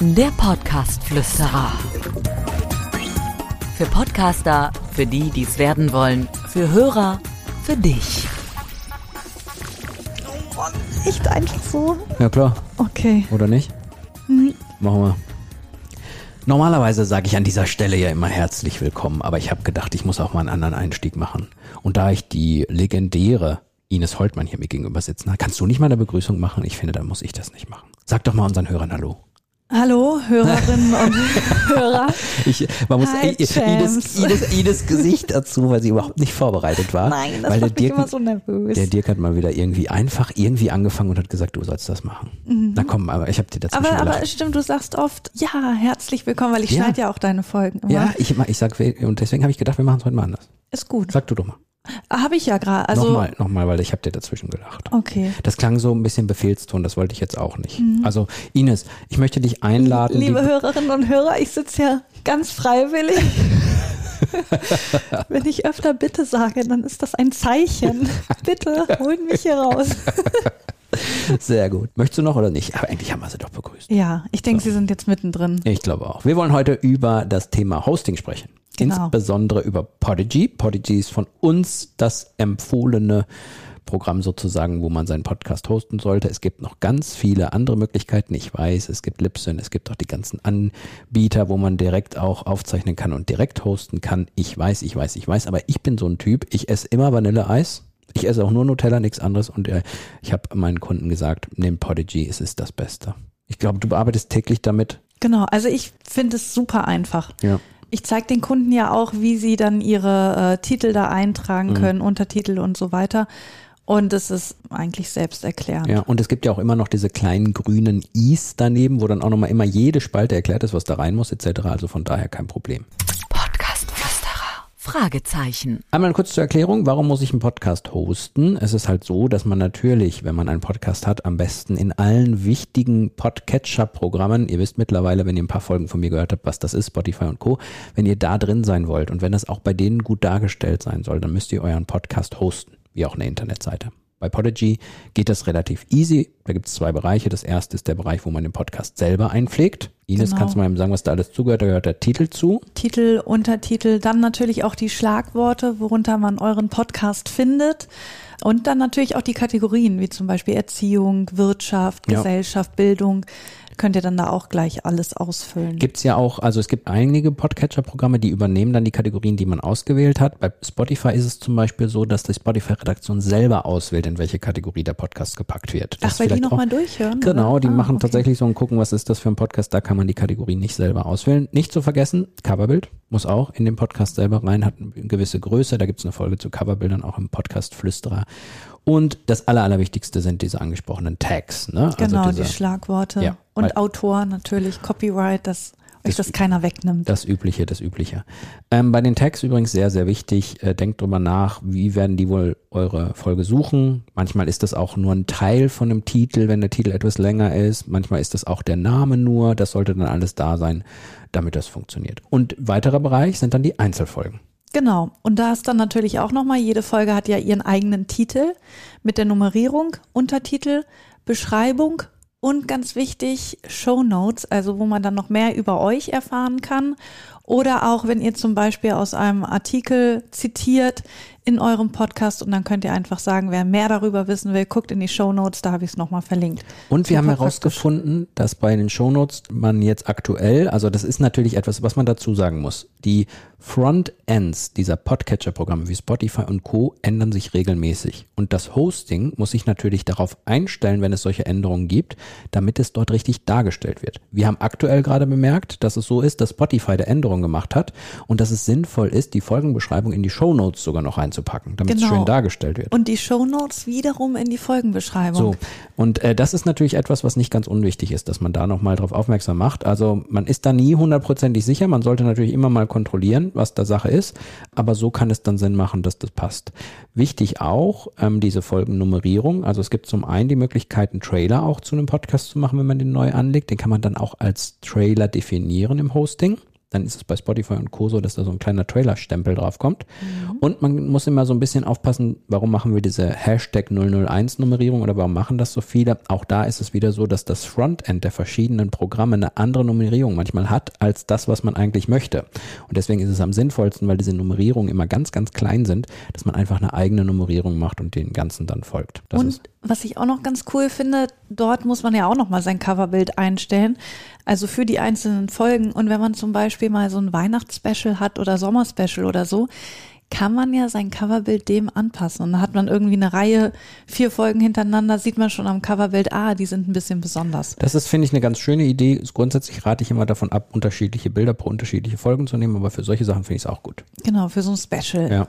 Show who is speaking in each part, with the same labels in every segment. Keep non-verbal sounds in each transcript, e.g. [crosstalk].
Speaker 1: Der Podcast-Flüsterer. Für Podcaster, für die, die es werden wollen, für Hörer, für dich.
Speaker 2: Echt einfach so?
Speaker 3: Ja klar,
Speaker 2: Okay.
Speaker 3: oder nicht? Machen wir. Normalerweise sage ich an dieser Stelle ja immer herzlich willkommen, aber ich habe gedacht, ich muss auch mal einen anderen Einstieg machen. Und da ich die legendäre Ines Holtmann hier mir gegenüber sitzen kannst du nicht mal eine Begrüßung machen? Ich finde, dann muss ich das nicht machen. Sag doch mal unseren Hörern Hallo.
Speaker 2: Hallo, Hörerinnen [laughs] und Hörer.
Speaker 3: Ich, man muss
Speaker 2: Hi,
Speaker 3: Ines,
Speaker 2: James.
Speaker 3: Ines, Ines Gesicht dazu, weil sie überhaupt nicht vorbereitet war.
Speaker 2: Nein, das
Speaker 3: weil der Dirk,
Speaker 2: immer so nervös.
Speaker 3: der Dirk hat mal wieder irgendwie einfach irgendwie angefangen und hat gesagt, du sollst das machen. Na komm, aber ich habe dir dazwischen
Speaker 2: Mhm. aber, aber stimmt, du sagst oft, ja, herzlich willkommen, weil ich
Speaker 3: Ja.
Speaker 2: schneide ja auch deine Folgen immer.
Speaker 3: Ja, ich, ich sag, und deswegen habe ich gedacht, wir machen es heute mal anders.
Speaker 2: Ist gut.
Speaker 3: Sag du doch mal.
Speaker 2: Habe ich ja gerade. Also,
Speaker 3: nochmal, nochmal, weil ich habe dir dazwischen gelacht.
Speaker 2: Okay.
Speaker 3: Das klang so ein bisschen Befehlston, das wollte ich jetzt auch nicht. Also Ines, ich möchte dich einladen.
Speaker 2: Liebe Hörerinnen und Hörer, ich sitze ja ganz freiwillig. [laughs] Wenn ich öfter bitte sage, dann ist das ein Zeichen. Bitte, holen mich hier raus. [laughs]
Speaker 3: Sehr gut. Möchtest du noch oder nicht? Aber eigentlich haben wir sie doch begrüßt.
Speaker 2: Ja, ich denke, Sie sind jetzt mittendrin.
Speaker 3: Ich glaube auch. Wir wollen heute über das Thema Hosting sprechen.
Speaker 2: Genau.
Speaker 3: Insbesondere über Podigy. Podigy ist von uns das empfohlene Programm sozusagen, wo man seinen Podcast hosten sollte. Es gibt noch ganz viele andere Möglichkeiten. Ich weiß, es gibt Libsyn, es gibt auch die ganzen Anbieter, wo man direkt auch aufzeichnen kann und direkt hosten kann. Ich weiß, ich weiß, ich weiß, aber ich bin so ein Typ, ich esse immer Vanilleeis. Ich esse auch nur Nutella, nichts anderes. Und äh, ich habe meinen Kunden gesagt, nimm Podigy, es ist das Beste. Ich glaube, du bearbeitest täglich damit.
Speaker 2: Genau, also ich finde es super einfach.
Speaker 3: Ja.
Speaker 2: Ich zeige den Kunden ja auch, wie sie dann ihre äh, Titel da eintragen können, Untertitel und so weiter. Und es ist eigentlich selbsterklärend.
Speaker 3: Ja, und es gibt ja auch immer noch diese kleinen grünen Is daneben, wo dann auch nochmal immer jede Spalte erklärt ist, was da rein muss, etc. Also von daher kein Problem.
Speaker 1: Podcast-Flüsterer. Fragezeichen.
Speaker 3: Einmal kurz zur Erklärung, warum muss ich einen Podcast hosten? Es ist halt so, dass man natürlich, wenn man einen Podcast hat, am besten in allen wichtigen Podcatcher-Programmen, ihr wisst mittlerweile, wenn ihr ein paar Folgen von mir gehört habt, was das ist, Spotify und Co., wenn ihr da drin sein wollt und wenn das auch bei denen gut dargestellt sein soll, dann müsst ihr euren Podcast hosten, wie auch eine Internetseite. Bei Podigy geht das relativ easy. Da gibt es zwei Bereiche. Das erste ist der Bereich, wo man den Podcast selber einpflegt. Ines,
Speaker 2: Genau.
Speaker 3: kannst du mal eben sagen, was da alles zugehört? Da gehört der Titel zu.
Speaker 2: Titel, Untertitel, dann natürlich auch die Schlagworte, worunter man euren Podcast findet. Und dann natürlich auch die Kategorien, wie zum Beispiel Erziehung, Wirtschaft,
Speaker 3: Ja.
Speaker 2: Gesellschaft, Bildung. Könnt ihr dann da auch gleich alles ausfüllen.
Speaker 3: Gibt's ja auch, also es gibt einige Podcatcher-Programme, die übernehmen dann die Kategorien, die man ausgewählt hat. Bei Spotify ist es zum Beispiel so, dass die Spotify-Redaktion selber auswählt, in welche Kategorie der Podcast gepackt wird. Das
Speaker 2: Ach, weil die nochmal durchhören?
Speaker 3: Genau,
Speaker 2: oder?
Speaker 3: die
Speaker 2: Ah,
Speaker 3: machen
Speaker 2: okay.
Speaker 3: tatsächlich so ein Gucken, was ist das für ein Podcast, da kann man die Kategorie nicht selber auswählen. Nicht zu vergessen, Coverbild muss auch in den Podcast selber rein, hat eine gewisse Größe, da gibt's eine Folge zu Coverbildern, auch im Podcast Flüsterer. Und das Aller, Allerwichtigste sind diese angesprochenen Tags. Ne?
Speaker 2: Genau,
Speaker 3: also
Speaker 2: die
Speaker 3: diese,
Speaker 2: Schlagworte.
Speaker 3: Ja,
Speaker 2: und Autor natürlich, Copyright, dass euch
Speaker 3: Das-
Speaker 2: das keiner wegnimmt.
Speaker 3: Das Übliche, das Übliche. Ähm, bei den Tags übrigens sehr, sehr wichtig. Äh, denkt drüber nach, wie werden die wohl eure Folge suchen. Manchmal ist das auch nur ein Teil von einem Titel, wenn der Titel etwas länger ist. Manchmal ist das auch der Name nur. Das sollte dann alles da sein, damit das funktioniert. Und weiterer Bereich sind dann die Einzelfolgen.
Speaker 2: Genau. Und da ist dann natürlich auch nochmal, jede Folge hat ja ihren eigenen Titel mit der Nummerierung, Untertitel, Beschreibung und ganz wichtig, Show Notes, also wo man dann noch mehr über euch erfahren kann. Oder auch, wenn ihr zum Beispiel aus einem Artikel zitiert in eurem Podcast und dann könnt ihr einfach sagen, wer mehr darüber wissen will, guckt in die Show Notes, da habe ich es nochmal verlinkt.
Speaker 3: Und wir haben
Speaker 2: Super
Speaker 3: herausgefunden, dass bei den Shownotes man jetzt aktuell, also das ist natürlich etwas, was man dazu sagen muss, die Frontends dieser Podcatcher-Programme wie Spotify und Co. ändern sich regelmäßig. Und das Hosting muss sich natürlich darauf einstellen, wenn es solche Änderungen gibt, damit es dort richtig dargestellt wird. Wir haben aktuell gerade bemerkt, dass es so ist, dass Spotify da Änderungen gemacht hat und dass es sinnvoll ist, die Folgenbeschreibung in die Shownotes sogar noch reinzupacken, damit es
Speaker 2: Genau.
Speaker 3: schön dargestellt wird.
Speaker 2: Und die Show Notes wiederum in die Folgenbeschreibung.
Speaker 3: So, und äh, das ist natürlich etwas, was nicht ganz unwichtig ist, dass man da nochmal drauf aufmerksam macht. Also man ist da nie hundertprozentig sicher, man sollte natürlich immer mal kontrollieren, was da Sache ist, aber so kann es dann Sinn machen, dass das passt. Wichtig auch, ähm, diese Folgennummerierung, also es gibt zum einen die Möglichkeit, einen Trailer auch zu einem Podcast zu machen, wenn man den neu anlegt, den kann man dann auch als Trailer definieren im Hosting. Dann ist es bei Spotify und Co. so, dass da so ein kleiner Trailer-Stempel drauf kommt. Und man muss immer so ein bisschen aufpassen, warum machen wir diese Hashtag 001-Nummerierung oder warum machen das so viele? Auch da ist es wieder so, dass das Frontend der verschiedenen Programme eine andere Nummerierung manchmal hat, als das, was man eigentlich möchte. Und deswegen ist es am sinnvollsten, weil diese Nummerierungen immer ganz, ganz klein sind, dass man einfach eine eigene Nummerierung macht und den ganzen dann folgt. Das
Speaker 2: und
Speaker 3: ist
Speaker 2: was ich auch noch ganz cool finde, dort muss man ja auch noch mal sein Coverbild einstellen, also für die einzelnen Folgen. Und wenn man zum Beispiel mal so ein Weihnachtsspecial hat oder Sommerspecial oder so, kann man ja sein Coverbild dem anpassen. Und dann hat man irgendwie eine Reihe, vier Folgen hintereinander, sieht man schon am Coverbild, ah, die sind ein bisschen besonders.
Speaker 3: Das ist, finde ich, eine ganz schöne Idee. Grundsätzlich rate ich immer davon ab, unterschiedliche Bilder pro unterschiedliche Folgen zu nehmen, aber für solche Sachen finde ich es auch gut.
Speaker 2: Genau, für so ein Special.
Speaker 3: Ja.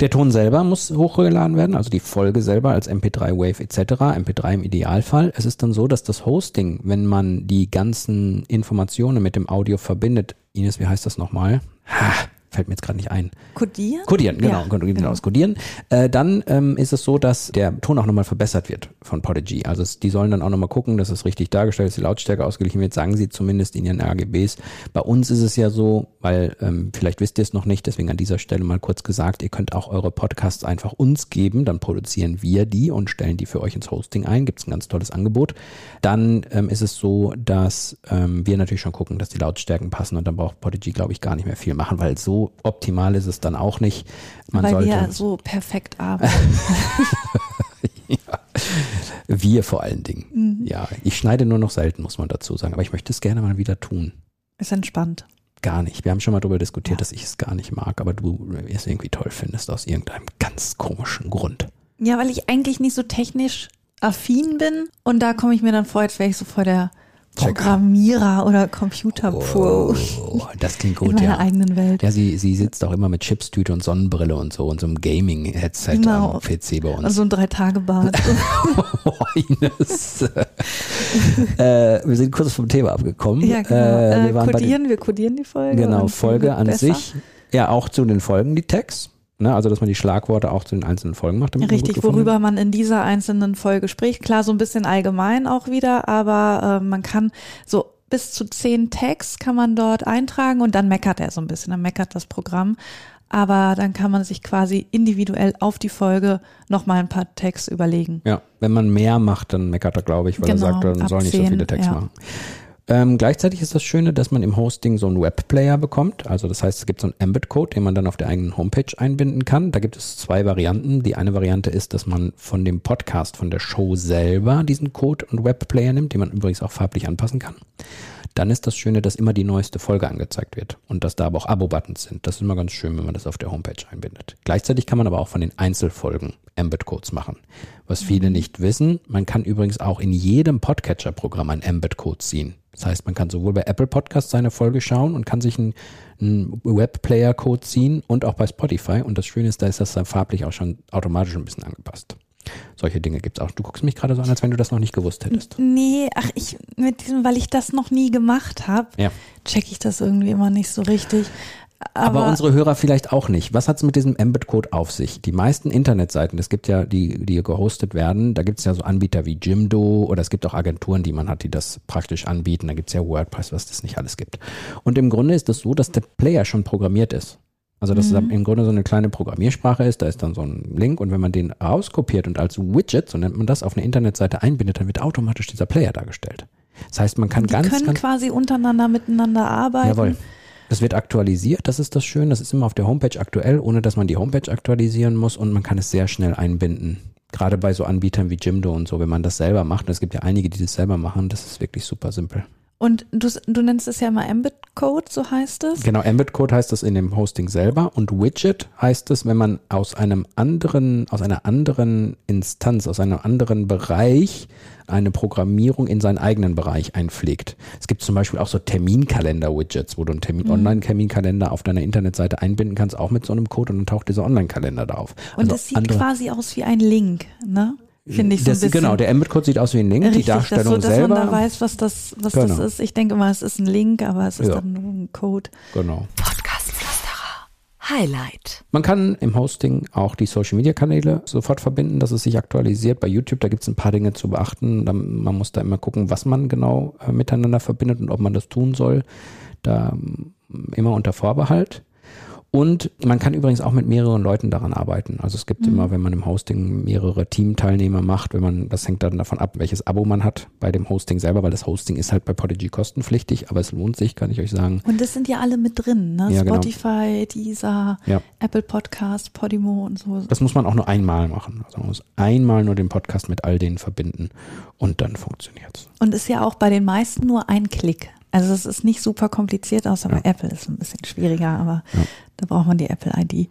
Speaker 3: Der Ton selber muss hochgeladen werden, also die Folge selber als MP3 Wave etc., MP3 im Idealfall. Es ist dann so, dass das Hosting, wenn man die ganzen Informationen mit dem Audio verbindet, Ines, wie heißt das nochmal? Ha, fällt mir jetzt gerade nicht ein.
Speaker 2: Kodieren?
Speaker 3: Codieren, genau,
Speaker 2: Ja,
Speaker 3: genau,
Speaker 2: genau.
Speaker 3: Codieren. Äh, dann ähm, ist es so, dass der Ton auch nochmal verbessert wird von Podigy. Also es, die sollen dann auch nochmal gucken, dass es richtig dargestellt ist, die Lautstärke ausgeglichen wird, sagen sie zumindest in ihren RGBs. Bei uns ist es ja so, weil ähm, vielleicht wisst ihr es noch nicht, deswegen an dieser Stelle mal kurz gesagt, ihr könnt auch eure Podcasts einfach uns geben, dann produzieren wir die und stellen die für euch ins Hosting ein. Gibt es ein ganz tolles Angebot. Dann ähm, ist es so, dass ähm, wir natürlich schon gucken, dass die Lautstärken passen und dann braucht Podigy, glaube ich, gar nicht mehr viel machen, weil so optimal ist es dann auch nicht. Man
Speaker 2: Weil
Speaker 3: sollte
Speaker 2: wir so perfekt [laughs] arbeiten.
Speaker 3: wir vor allen Dingen.
Speaker 2: Mhm.
Speaker 3: Ja, ich schneide nur noch selten, muss man dazu sagen, aber ich möchte es gerne mal wieder tun.
Speaker 2: Ist entspannt.
Speaker 3: Gar nicht. Wir haben schon mal darüber diskutiert,
Speaker 2: Ja.
Speaker 3: dass ich es gar nicht mag, aber du es irgendwie toll findest aus irgendeinem ganz komischen Grund.
Speaker 2: Ja, weil ich eigentlich nicht so technisch affin bin und da komme ich mir dann vor, als wäre ich so vor der. Programmierer oder Computer-Pro
Speaker 3: Oh, das klingt
Speaker 2: in
Speaker 3: gut,
Speaker 2: meiner
Speaker 3: ja.
Speaker 2: eigenen Welt.
Speaker 3: Ja, sie, sie sitzt auch immer mit Chipstüte und Sonnenbrille und so und so einem Gaming-Headset
Speaker 2: Genau.
Speaker 3: am PC bei uns.
Speaker 2: Also ein Drei-Tage-Bad. [laughs]
Speaker 3: Oh, äh, wir sind kurz vom Thema abgekommen.
Speaker 2: ja, genau.
Speaker 3: Äh,
Speaker 2: Äh,
Speaker 3: wir den-
Speaker 2: kodieren, wir kodieren die Folge.
Speaker 3: Genau, Folge an
Speaker 2: besser.
Speaker 3: sich. Ja, auch zu den Folgen die Tags. Ne, also, dass man die Schlagworte auch zu den einzelnen Folgen macht.
Speaker 2: Richtig, worüber man in dieser einzelnen Folge spricht. Klar, so ein bisschen allgemein auch wieder, aber äh, man kann so bis zu zehn Tags kann man dort eintragen und dann meckert er so ein bisschen, dann meckert das Programm. Aber dann kann man sich quasi individuell auf die Folge nochmal ein paar Tags überlegen.
Speaker 3: Ja, wenn man mehr macht, dann meckert er, glaube ich, weil
Speaker 2: Genau,
Speaker 3: er sagt, man soll nicht so
Speaker 2: 10,
Speaker 3: viele Tags
Speaker 2: ja.
Speaker 3: machen. Ähm, gleichzeitig ist das Schöne, dass man im Hosting so einen Webplayer bekommt. Also das heißt, es gibt so einen Embed-Code, den man dann auf der eigenen Homepage einbinden kann. Da gibt es zwei Varianten. Die eine Variante ist, dass man von dem Podcast, von der Show selber diesen Code und Webplayer nimmt, den man übrigens auch farblich anpassen kann. Dann ist das Schöne, dass immer die neueste Folge angezeigt wird und dass da aber auch Abo-Buttons sind. Das ist immer ganz schön, wenn man das auf der Homepage einbindet. Gleichzeitig kann man aber auch von den Einzelfolgen Embed-Codes machen. Was viele nicht wissen, man kann übrigens auch in jedem Podcatcher-Programm einen Embed-Code ziehen. Das heißt, man kann sowohl bei Apple Podcasts seine Folge schauen und kann sich einen, einen Webplayer-Code ziehen und auch bei Spotify. Und das Schöne ist, da ist das dann farblich auch schon automatisch ein bisschen angepasst. Solche Dinge gibt's auch. Du guckst mich gerade so an, als wenn du das noch nicht gewusst hättest.
Speaker 2: Nee, ach, ich, mit diesem, weil ich das noch nie gemacht habe,
Speaker 3: Ja.
Speaker 2: check ich das irgendwie immer nicht so richtig.
Speaker 3: Aber,
Speaker 2: Aber,
Speaker 3: unsere Hörer vielleicht auch nicht. Was hat es mit diesem Embed-Code auf sich? Die meisten Internetseiten, es gibt ja, die, die gehostet werden, da gibt es ja so Anbieter wie Jimdo oder es gibt auch Agenturen, die man hat, die das praktisch anbieten. Da gibt es ja WordPress, was das nicht alles gibt. Und im Grunde ist es so, dass der Player schon programmiert ist. Also dass es im Grunde so eine kleine Programmiersprache ist, da ist dann so ein Link und wenn man den rauskopiert und als Widget, so nennt man das, auf eine Internetseite einbindet, dann wird automatisch dieser Player dargestellt. Das heißt, man kann
Speaker 2: die
Speaker 3: ganz,
Speaker 2: können
Speaker 3: ganz
Speaker 2: quasi untereinander miteinander arbeiten.
Speaker 3: Jawohl. Das wird aktualisiert, das ist das Schöne. Das ist immer auf der Homepage aktuell, ohne dass man die Homepage aktualisieren muss und man kann es sehr schnell einbinden. Gerade bei so Anbietern wie Jimdo und so, wenn man das selber macht, und es gibt ja einige, die das selber machen, das ist wirklich super simpel.
Speaker 2: Und du, du nennst es ja mal Embed-Code, so heißt es.
Speaker 3: Genau, Embed-Code heißt das in dem Hosting selber und Widget heißt es, wenn man aus einem anderen, aus einer anderen Instanz, aus einem anderen Bereich eine Programmierung in seinen eigenen Bereich einpflegt. Es gibt zum Beispiel auch so Terminkalender-Widgets, wo du einen Termin, Online-Terminkalender auf deiner Internetseite einbinden kannst, auch mit so einem Code und dann taucht dieser Online-Kalender da auf.
Speaker 2: Und
Speaker 3: Also
Speaker 2: es sieht quasi aus wie ein Link, ne? Finde ich so ein
Speaker 3: das,
Speaker 2: bisschen.
Speaker 3: Genau, der Embed-Code sieht aus wie ein Link,
Speaker 2: Richtig,
Speaker 3: die Darstellung
Speaker 2: dass, so, dass
Speaker 3: selber.
Speaker 2: man da weiß, was das, was
Speaker 3: Genau.
Speaker 2: das ist. Ich denke mal, es ist ein Link, aber es ist
Speaker 3: Ja.
Speaker 2: dann nur ein Code.
Speaker 3: genau.
Speaker 1: Highlight.
Speaker 3: Man kann im Hosting auch die Social Media Kanäle sofort verbinden, dass es sich aktualisiert. Bei YouTube, da gibt es ein paar Dinge zu beachten. Man muss da immer gucken, was man genau äh, miteinander verbindet und ob man das tun soll. Da mm, immer unter Vorbehalt. Und man kann übrigens auch mit mehreren Leuten daran arbeiten. Also es gibt mhm. immer, wenn man im Hosting mehrere Teamteilnehmer macht, wenn man, das hängt dann davon ab, welches Abo man hat bei dem Hosting selber, weil das Hosting ist halt bei Podigy kostenpflichtig, aber es lohnt sich, kann ich euch sagen.
Speaker 2: Und das sind ja alle mit drin, ne? Ja, genau. Spotify, genau. Deezer, ja. Apple Podcast, Podimo und so.
Speaker 3: Das muss man auch nur einmal machen. Also man muss einmal nur den Podcast mit all denen verbinden und dann funktioniert's.
Speaker 2: Und ist ja auch bei den meisten nur ein Klick. Also es ist nicht super kompliziert, außer ja. bei Apple ist es ein bisschen schwieriger, aber ja. da braucht man die Apple-ID.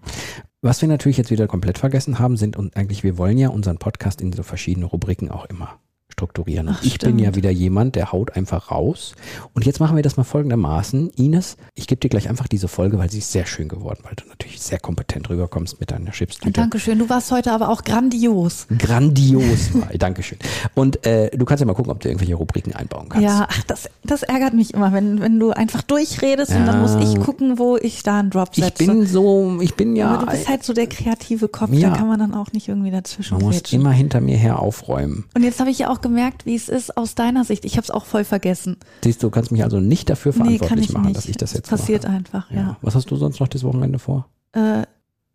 Speaker 3: Was wir natürlich jetzt wieder komplett vergessen haben, sind und eigentlich, wir wollen ja unseren Podcast in so verschiedene Rubriken auch immer strukturieren. Ach, ich stimmt. bin ja wieder jemand, der haut einfach raus. Und jetzt machen wir das mal folgendermaßen. Ines, ich gebe dir gleich einfach diese Folge, weil sie ist sehr schön geworden, weil du natürlich sehr kompetent rüberkommst mit deiner Chipstüte.
Speaker 2: Dankeschön. Du warst heute aber auch grandios.
Speaker 3: Grandios war. Dankeschön. Und äh, du kannst ja mal gucken, ob du irgendwelche Rubriken einbauen kannst.
Speaker 2: Ja, ach, das, das ärgert mich immer, wenn, wenn du einfach durchredest ja. und dann muss ich gucken, wo ich da einen Drop setze.
Speaker 3: Ich bin so, ich bin ja.
Speaker 2: Aber du bist halt so der kreative Kopf, ja. da kann man dann auch nicht irgendwie dazwischen
Speaker 3: Man muss immer hinter mir her aufräumen.
Speaker 2: Und jetzt habe ich ja auch gemerkt, wie es ist aus deiner Sicht. Ich habe es auch voll vergessen.
Speaker 3: Siehst du, kannst mich also nicht dafür verantwortlich nee, machen,
Speaker 2: nicht.
Speaker 3: dass ich das jetzt
Speaker 2: das passiert
Speaker 3: mache.
Speaker 2: einfach, ja. ja.
Speaker 3: Was hast du sonst noch das Wochenende vor?
Speaker 2: Äh,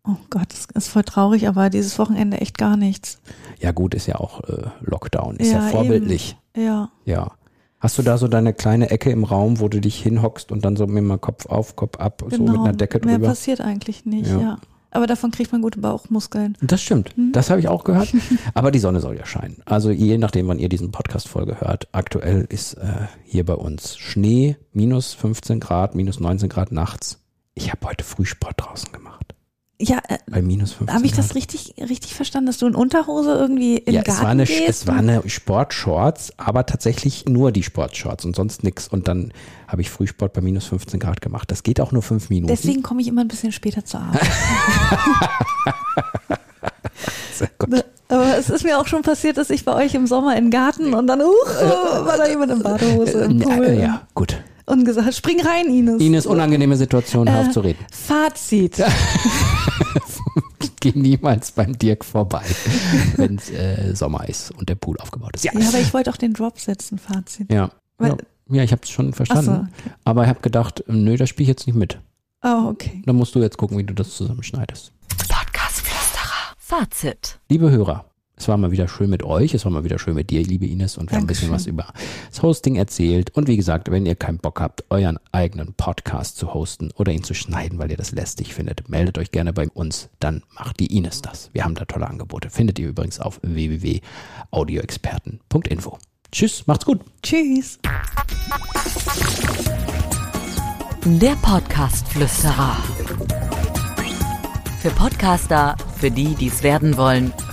Speaker 2: oh Gott, das ist voll traurig, aber dieses Wochenende echt gar nichts.
Speaker 3: Ja gut, ist ja auch äh, Lockdown, ist ja, ja vorbildlich.
Speaker 2: Eben. Ja.
Speaker 3: Ja. Hast du da so deine kleine Ecke im Raum, wo du dich hinhockst und dann so mit mal Kopf auf, Kopf ab, genau. so mit einer Decke drüber?
Speaker 2: Mehr passiert eigentlich nicht, ja. ja. Aber davon kriegt man gute Bauchmuskeln.
Speaker 3: Das stimmt. Hm? Das habe ich auch gehört. [laughs] Aber die Sonne soll ja scheinen. Also je nachdem, wann ihr diesen Podcast-Folge hört. Aktuell ist äh, hier bei uns Schnee, minus 15 Grad, minus 19 Grad nachts. Ich habe heute Frühsport draußen gemacht.
Speaker 2: Ja, äh,
Speaker 3: bei minus 15
Speaker 2: Habe ich das richtig, richtig verstanden, dass du in Unterhose irgendwie im ja, Garten
Speaker 3: es war eine,
Speaker 2: gehst?
Speaker 3: Es war eine Sportshorts, aber tatsächlich nur die Sportshorts und sonst nichts. Und dann habe ich Frühsport bei minus 15 Grad gemacht. Das geht auch nur fünf Minuten.
Speaker 2: Deswegen komme ich immer ein bisschen später zur Arbeit. [laughs] Sehr gut. Ne, aber es ist mir auch schon passiert, dass ich bei euch im Sommer im Garten und dann, uh, war da jemand in Badehose im Pool.
Speaker 3: Ja, ja, gut
Speaker 2: und gesagt, spring rein, Ines.
Speaker 3: Ines, unangenehme Situation, hör äh, auf zu reden.
Speaker 2: Fazit. [laughs]
Speaker 3: Geh niemals beim Dirk vorbei, wenn es äh, Sommer ist und der Pool aufgebaut ist.
Speaker 2: Ja, ja aber ich wollte auch den Drop setzen, Fazit.
Speaker 3: Ja, Weil, ja. ja, ich habe es schon verstanden. So, okay. Aber ich habe gedacht, nö, das spiele ich jetzt nicht mit.
Speaker 2: Oh, okay.
Speaker 3: Dann musst du jetzt gucken, wie du das zusammenschneidest.
Speaker 1: Podcast. Fazit.
Speaker 3: Liebe Hörer, es war mal wieder schön mit euch, es war mal wieder schön mit dir, liebe Ines, und wir haben ein bisschen was über das Hosting erzählt. Und wie gesagt, wenn ihr keinen Bock habt, euren eigenen Podcast zu hosten oder ihn zu schneiden, weil ihr das lästig findet, meldet euch gerne bei uns, dann macht die Ines das. Wir haben da tolle Angebote. Findet ihr übrigens auf www.audioexperten.info. Tschüss, macht's gut.
Speaker 2: Tschüss.
Speaker 1: Der Podcast Flüsterer. Für Podcaster, für die, die es werden wollen,